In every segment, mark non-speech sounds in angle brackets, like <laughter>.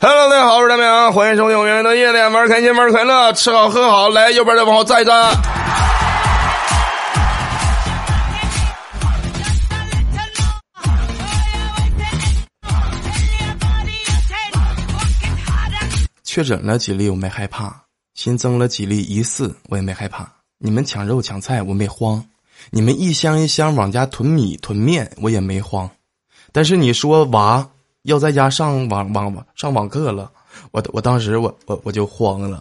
Hello，大家好，我是大明，欢迎收听我们的夜店玩开心玩快乐，吃好喝好，来右边的往后站一站。确诊了几例，我没害怕；新增了几例疑似，我也没害怕。你们抢肉抢菜，我没慌；你们一箱一箱往家囤米囤面，我也没慌。但是你说娃。要在家上网网网上网课了，我我当时我我我就慌了。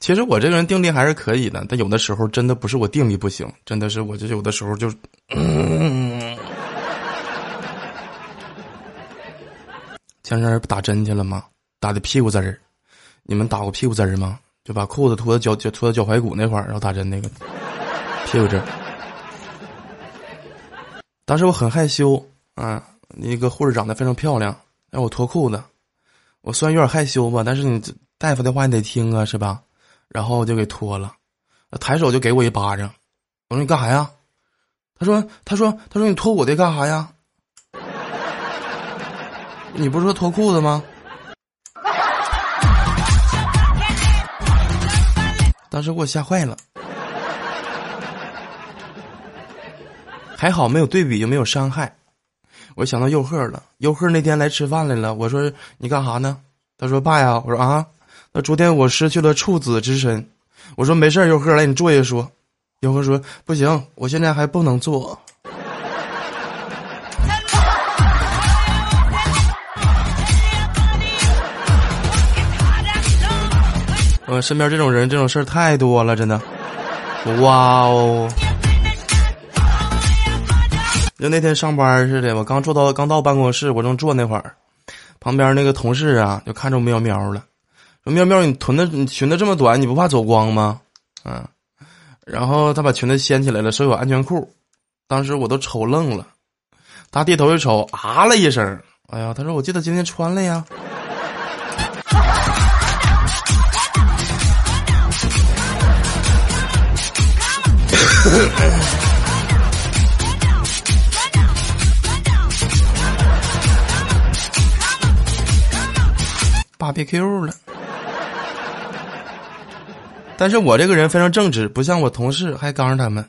其实我这个人定力还是可以的，但有的时候真的不是我定力不行，真的是我就有的时候就。<coughs> 前阵儿不打针去了吗？打的屁股针儿，你们打过屁股针儿吗？就把裤子脱到脚脚脱到脚踝骨那块儿，然后打针那个。屁股这儿，当时我很害羞啊，那个护士长得非常漂亮，让我脱裤子，我虽然有点害羞吧，但是你大夫的话你得听啊，是吧？然后就给脱了，抬手就给我一巴掌，我说你干啥呀？他说他说他说你脱我的干啥呀？<laughs> 你不是说脱裤子吗？当时给我吓坏了。还好没有对比就没有伤害，我想到佑赫了。佑赫那天来吃饭来了，我说你干啥呢？他说爸呀，我说啊，那昨天我失去了处子之身。我说没事儿佑赫来你坐下说。佑赫说不行，我现在还不能坐。身边这种人这种事儿太多了，真的。哇哦。就那天上班似的，我刚坐到刚到办公室，我正坐那会儿，旁边那个同事啊，就看着喵喵了，说：“喵喵，你臀的你裙子这么短，你不怕走光吗？”嗯，然后他把裙子掀起来了，手有安全裤，当时我都瞅愣了，他低头一瞅，啊了一声，哎呀，他说：“我记得今天穿了呀。”芭比 Q 了，但是我这个人非常正直，不像我同事还刚他们。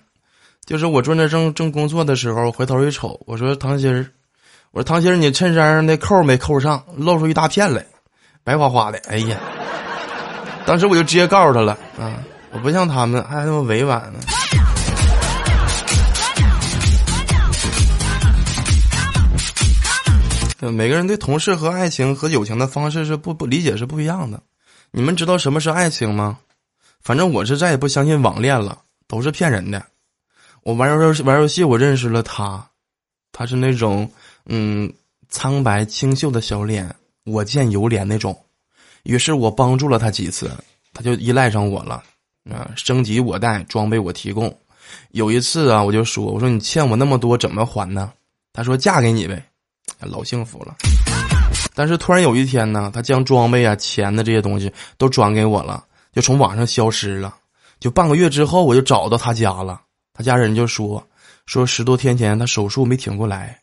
就是我坐那正正工作的时候，回头一瞅，我说唐鑫儿，我说唐鑫儿，你衬衫上那扣没扣上，露出一大片来，白花花的。哎呀，当时我就直接告诉他了啊，我不像他们还那么委婉呢。每个人对同事和爱情和友情的方式是不不理解是不一样的。你们知道什么是爱情吗？反正我是再也不相信网恋了，都是骗人的。我玩游戏玩游戏，我认识了他，他是那种嗯苍白清秀的小脸，我见犹怜那种。于是我帮助了他几次，他就依赖上我了啊，升级我带，装备我提供。有一次啊，我就说我说你欠我那么多怎么还呢？他说嫁给你呗。老幸福了，但是突然有一天呢，他将装备啊、钱的这些东西都转给我了，就从网上消失了。就半个月之后，我就找到他家了。他家人就说说十多天前他手术没挺过来。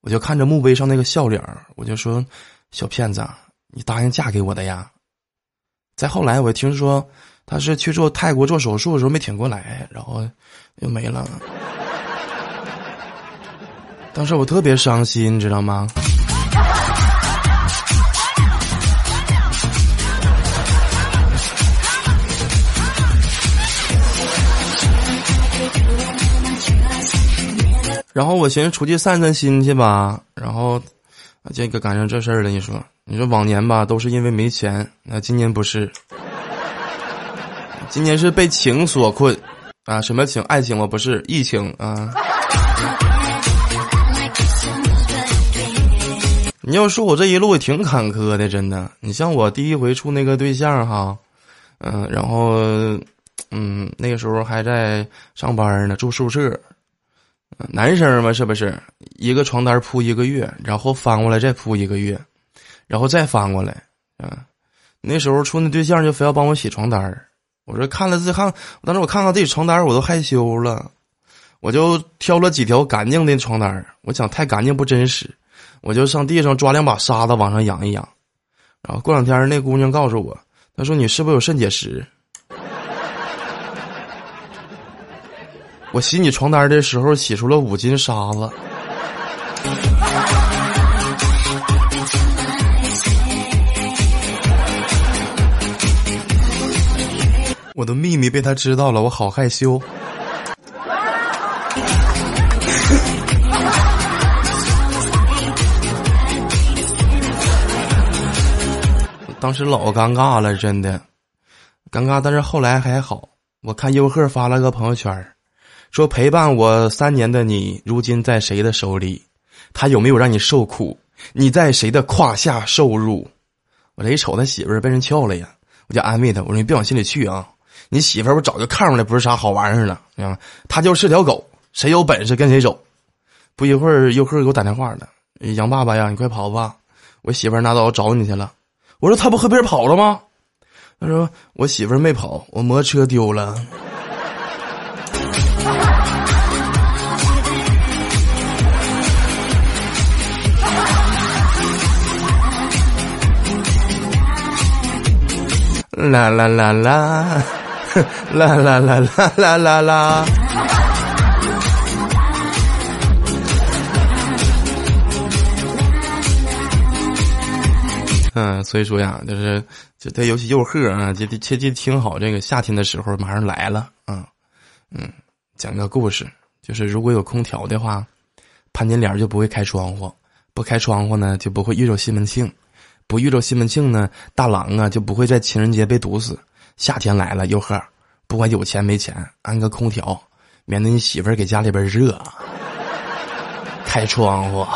我就看着墓碑上那个笑脸我就说小骗子，你答应嫁给我的呀？再后来，我听说他是去做泰国做手术的时候没挺过来，然后又没了。当时我特别伤心，你知道吗？然后我寻思出去散散心去吧，然后这个赶上这事儿了。你说，你说往年吧都是因为没钱，那今年不是，今年是被情所困啊！什么情？爱情吗？不是，疫情啊！你要说我这一路也挺坎坷的，真的。你像我第一回处那个对象哈，嗯，然后，嗯，那个时候还在上班呢，住宿舍，男生嘛，是不是？一个床单铺一个月，然后翻过来再铺一个月，然后再翻过来，嗯，那时候处那对象就非要帮我洗床单我说看了自看，当时我看看自己床单，我都害羞了。我就挑了几条干净的床单我想太干净不真实，我就上地上抓两把沙子往上扬一扬。然后过两天那姑娘告诉我，她说你是不是有肾结石？<laughs> 我洗你床单的时候洗出了五斤沙子。我的秘密被他知道了，我好害羞。当时老尴尬了，真的尴尬。但是后来还好，我看优赫发了个朋友圈，说陪伴我三年的你，如今在谁的手里？他有没有让你受苦？你在谁的胯下受辱？我这一瞅他媳妇儿被人撬了呀，我就安慰他，我说你别往心里去啊，你媳妇儿我早就看出来不是啥好玩意儿了，知道吗？他就是条狗，谁有本事跟谁走。不一会儿，优赫给我打电话了，杨爸爸呀，你快跑吧，我媳妇儿拿刀找你去了。我说他不和别人跑了吗？他说我媳妇儿没跑，我摩托车丢了。<laughs> 啦啦啦啦，<laughs> 啦啦啦啦啦啦啦。<laughs> 嗯，所以说呀，就是就对，尤其诱惑啊，就切记听好，这个夏天的时候马上来了啊。嗯，讲个故事，就是如果有空调的话，潘金莲就不会开窗户，不开窗户呢就不会遇着西门庆，不遇着西门庆呢，大郎啊就不会在情人节被毒死。夏天来了，诱惑，不管有钱没钱，安个空调，免得你媳妇儿给家里边热。<laughs> 开窗户。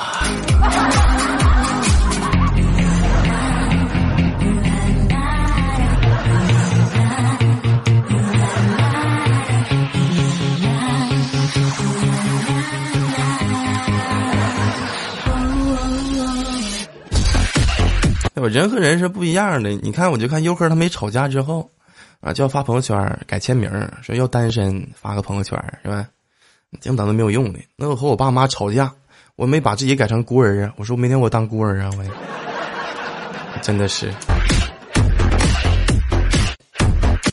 对吧人和人是不一样的。你看，我就看优客他没吵架之后，啊，就要发朋友圈改签名，说要单身，发个朋友圈是吧？净等都没有用的。那我和我爸妈吵架，我没把自己改成孤儿啊。我说明天我当孤儿啊，我 <laughs> 真的是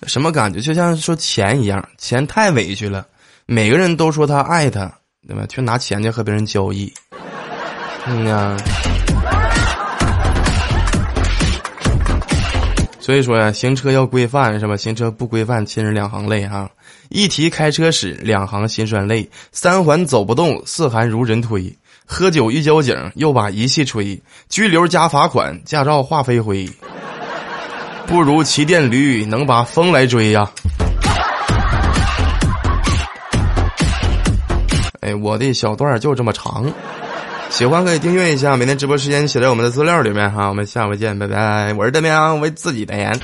什么感觉？就像说钱一样，钱太委屈了。每个人都说他爱他，对吧？却拿钱去和别人交易。嗯呀。所以说呀，行车要规范是吧？行车不规范，亲人两行泪哈。一提开车时，两行心酸泪。三环走不动，四环如人推。喝酒遇交警，又把仪器吹。拘留加罚款，驾照化飞灰。不如骑电驴，能把风来追呀。哎，我的小段就这么长。喜欢可以订阅一下，每天直播时间写在我们的资料里面哈。我们下回见，拜拜。我是大明，为自己代言。